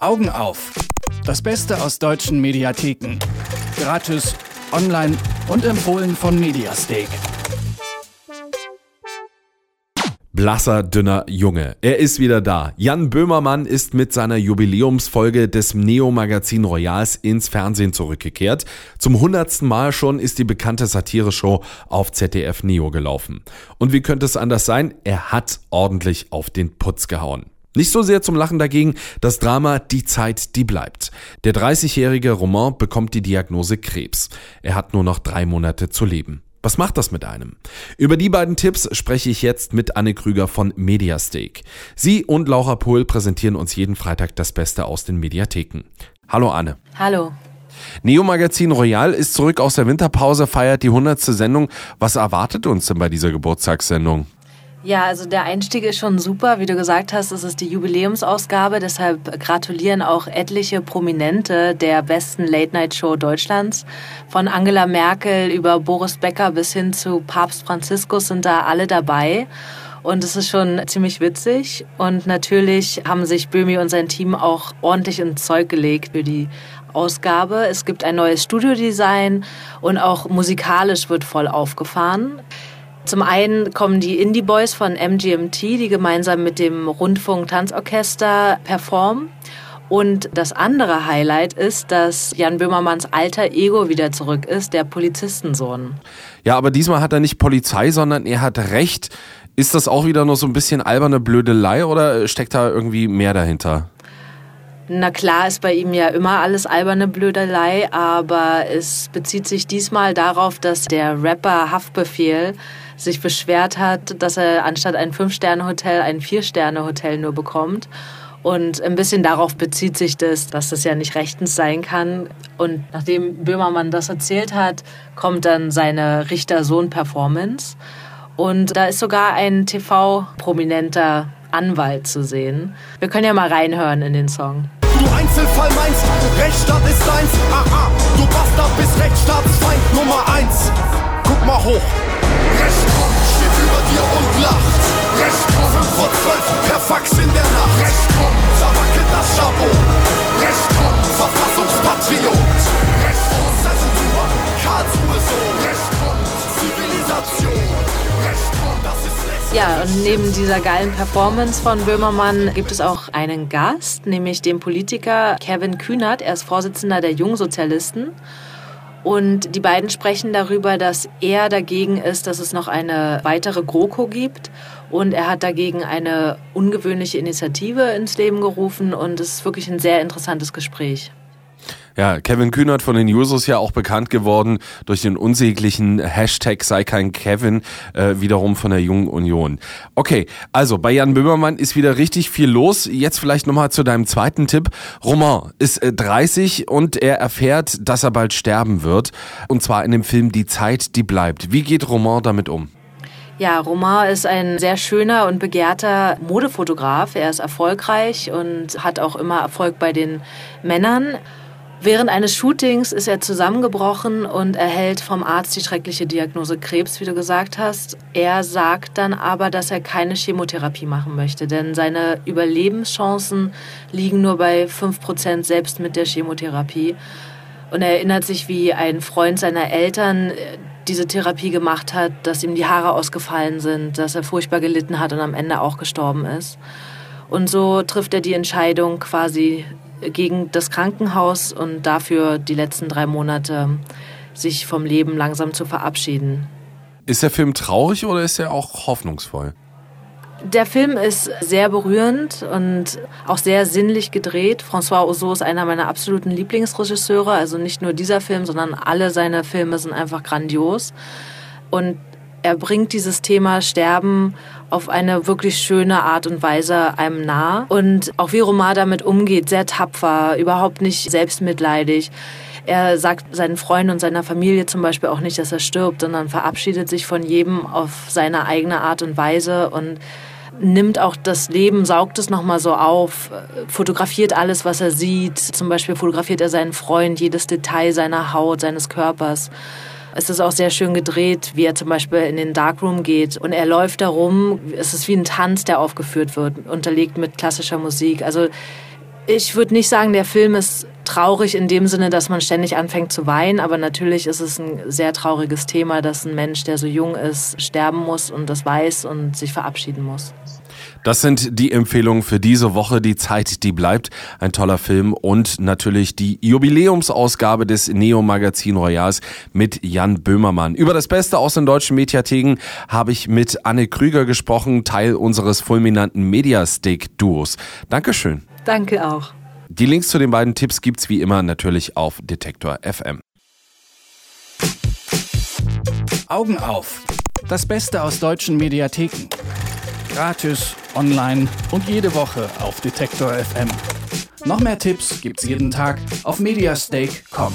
Augen auf. Das Beste aus deutschen Mediatheken. Gratis, online und empfohlen von Mediastake. Blasser, dünner Junge. Er ist wieder da. Jan Böhmermann ist mit seiner Jubiläumsfolge des Neo-Magazin Royals ins Fernsehen zurückgekehrt. Zum hundertsten Mal schon ist die bekannte Satire-Show auf ZDF Neo gelaufen. Und wie könnte es anders sein? Er hat ordentlich auf den Putz gehauen. Nicht so sehr zum Lachen dagegen das Drama Die Zeit, die bleibt. Der 30-jährige Roman bekommt die Diagnose Krebs. Er hat nur noch drei Monate zu leben. Was macht das mit einem? Über die beiden Tipps spreche ich jetzt mit Anne Krüger von Mediastake. Sie und Laura Pohl präsentieren uns jeden Freitag das Beste aus den Mediatheken. Hallo Anne. Hallo. Neo Magazin Royal ist zurück aus der Winterpause, feiert die 100. Sendung. Was erwartet uns denn bei dieser Geburtstagssendung? Ja, also der Einstieg ist schon super. Wie du gesagt hast, es ist die Jubiläumsausgabe. Deshalb gratulieren auch etliche Prominente der besten Late-Night-Show Deutschlands. Von Angela Merkel über Boris Becker bis hin zu Papst Franziskus sind da alle dabei. Und es ist schon ziemlich witzig. Und natürlich haben sich Böhmi und sein Team auch ordentlich ins Zeug gelegt für die Ausgabe. Es gibt ein neues Studiodesign und auch musikalisch wird voll aufgefahren. Zum einen kommen die Indie Boys von MGMT, die gemeinsam mit dem Rundfunk Tanzorchester performen. Und das andere Highlight ist, dass Jan Böhmermanns alter Ego wieder zurück ist, der Polizistensohn. Ja, aber diesmal hat er nicht Polizei, sondern er hat Recht. Ist das auch wieder nur so ein bisschen alberne Blödelei oder steckt da irgendwie mehr dahinter? Na klar ist bei ihm ja immer alles alberne Blödelei, aber es bezieht sich diesmal darauf, dass der Rapper Haftbefehl sich beschwert hat, dass er anstatt ein Fünf-Sterne-Hotel ein Vier-Sterne-Hotel nur bekommt. Und ein bisschen darauf bezieht sich das, dass das ja nicht rechtens sein kann. Und nachdem Böhmermann das erzählt hat, kommt dann seine Richter-Sohn-Performance. Und da ist sogar ein TV-prominenter Anwalt zu sehen. Wir können ja mal reinhören in den Song. Du Einzelfall meinst, Rechtsstaat ist deins. Aha, du Bastard bist Rechtsstaatsfeind Nummer eins. Guck mal hoch. 12, per Fax in der Nacht. Recht kommt, zerwackelt das Chabot. Recht kommt, Verfassungspatriot. Recht kommt, Zensur, Karlsruhe so. Recht kommt, Zivilisation. Recht kommt, das ist ja, und neben dieser geilen Performance von Böhmermann gibt es auch einen Gast, nämlich den Politiker Kevin Kühnert. Er ist Vorsitzender der Jungsozialisten. Und die beiden sprechen darüber, dass er dagegen ist, dass es noch eine weitere GroKo gibt. Und er hat dagegen eine ungewöhnliche Initiative ins Leben gerufen. Und es ist wirklich ein sehr interessantes Gespräch. Ja, Kevin Kühnert von den Jusos ja auch bekannt geworden durch den unsäglichen Hashtag sei kein Kevin, äh, wiederum von der Jungen Union. Okay, also bei Jan Böhmermann ist wieder richtig viel los. Jetzt vielleicht nochmal zu deinem zweiten Tipp. Roman ist äh, 30 und er erfährt, dass er bald sterben wird. Und zwar in dem Film Die Zeit, die bleibt. Wie geht Roman damit um? Ja, Romain ist ein sehr schöner und begehrter Modefotograf. Er ist erfolgreich und hat auch immer Erfolg bei den Männern. Während eines Shootings ist er zusammengebrochen und erhält vom Arzt die schreckliche Diagnose Krebs, wie du gesagt hast. Er sagt dann aber, dass er keine Chemotherapie machen möchte, denn seine Überlebenschancen liegen nur bei 5% selbst mit der Chemotherapie. Und er erinnert sich, wie ein Freund seiner Eltern äh, diese Therapie gemacht hat, dass ihm die Haare ausgefallen sind, dass er furchtbar gelitten hat und am Ende auch gestorben ist. Und so trifft er die Entscheidung, quasi gegen das Krankenhaus und dafür die letzten drei Monate sich vom Leben langsam zu verabschieden. Ist der Film traurig oder ist er auch hoffnungsvoll? Der Film ist sehr berührend und auch sehr sinnlich gedreht. François Ozot ist einer meiner absoluten Lieblingsregisseure. Also nicht nur dieser Film, sondern alle seine Filme sind einfach grandios. Und er bringt dieses Thema Sterben auf eine wirklich schöne Art und Weise einem nah. Und auch wie Romar damit umgeht, sehr tapfer, überhaupt nicht selbstmitleidig. Er sagt seinen Freunden und seiner Familie zum Beispiel auch nicht, dass er stirbt, sondern verabschiedet sich von jedem auf seine eigene Art und Weise und nimmt auch das Leben, saugt es nochmal so auf, fotografiert alles, was er sieht. Zum Beispiel fotografiert er seinen Freund, jedes Detail seiner Haut, seines Körpers. Es ist auch sehr schön gedreht, wie er zum Beispiel in den Darkroom geht und er läuft da rum. Es ist wie ein Tanz, der aufgeführt wird, unterlegt mit klassischer Musik. Also Ich würde nicht sagen, der Film ist traurig in dem Sinne, dass man ständig anfängt zu weinen, aber natürlich ist es ein sehr trauriges Thema, dass ein Mensch, der so jung ist, sterben muss und das weiß und sich verabschieden muss. Das sind die Empfehlungen für diese Woche. Die Zeit, die bleibt. Ein toller Film und natürlich die Jubiläumsausgabe des Neo Magazin Royals mit Jan Böhmermann. Über das Beste aus den deutschen Mediatheken habe ich mit Anne Krüger gesprochen, Teil unseres fulminanten Mediastick-Duos. Dankeschön. Danke auch. Die Links zu den beiden Tipps gibt's wie immer natürlich auf Detektor FM. Augen auf. Das Beste aus deutschen Mediatheken. Gratis, online und jede Woche auf Detektor FM. Noch mehr Tipps gibt's jeden Tag auf mediastake.com.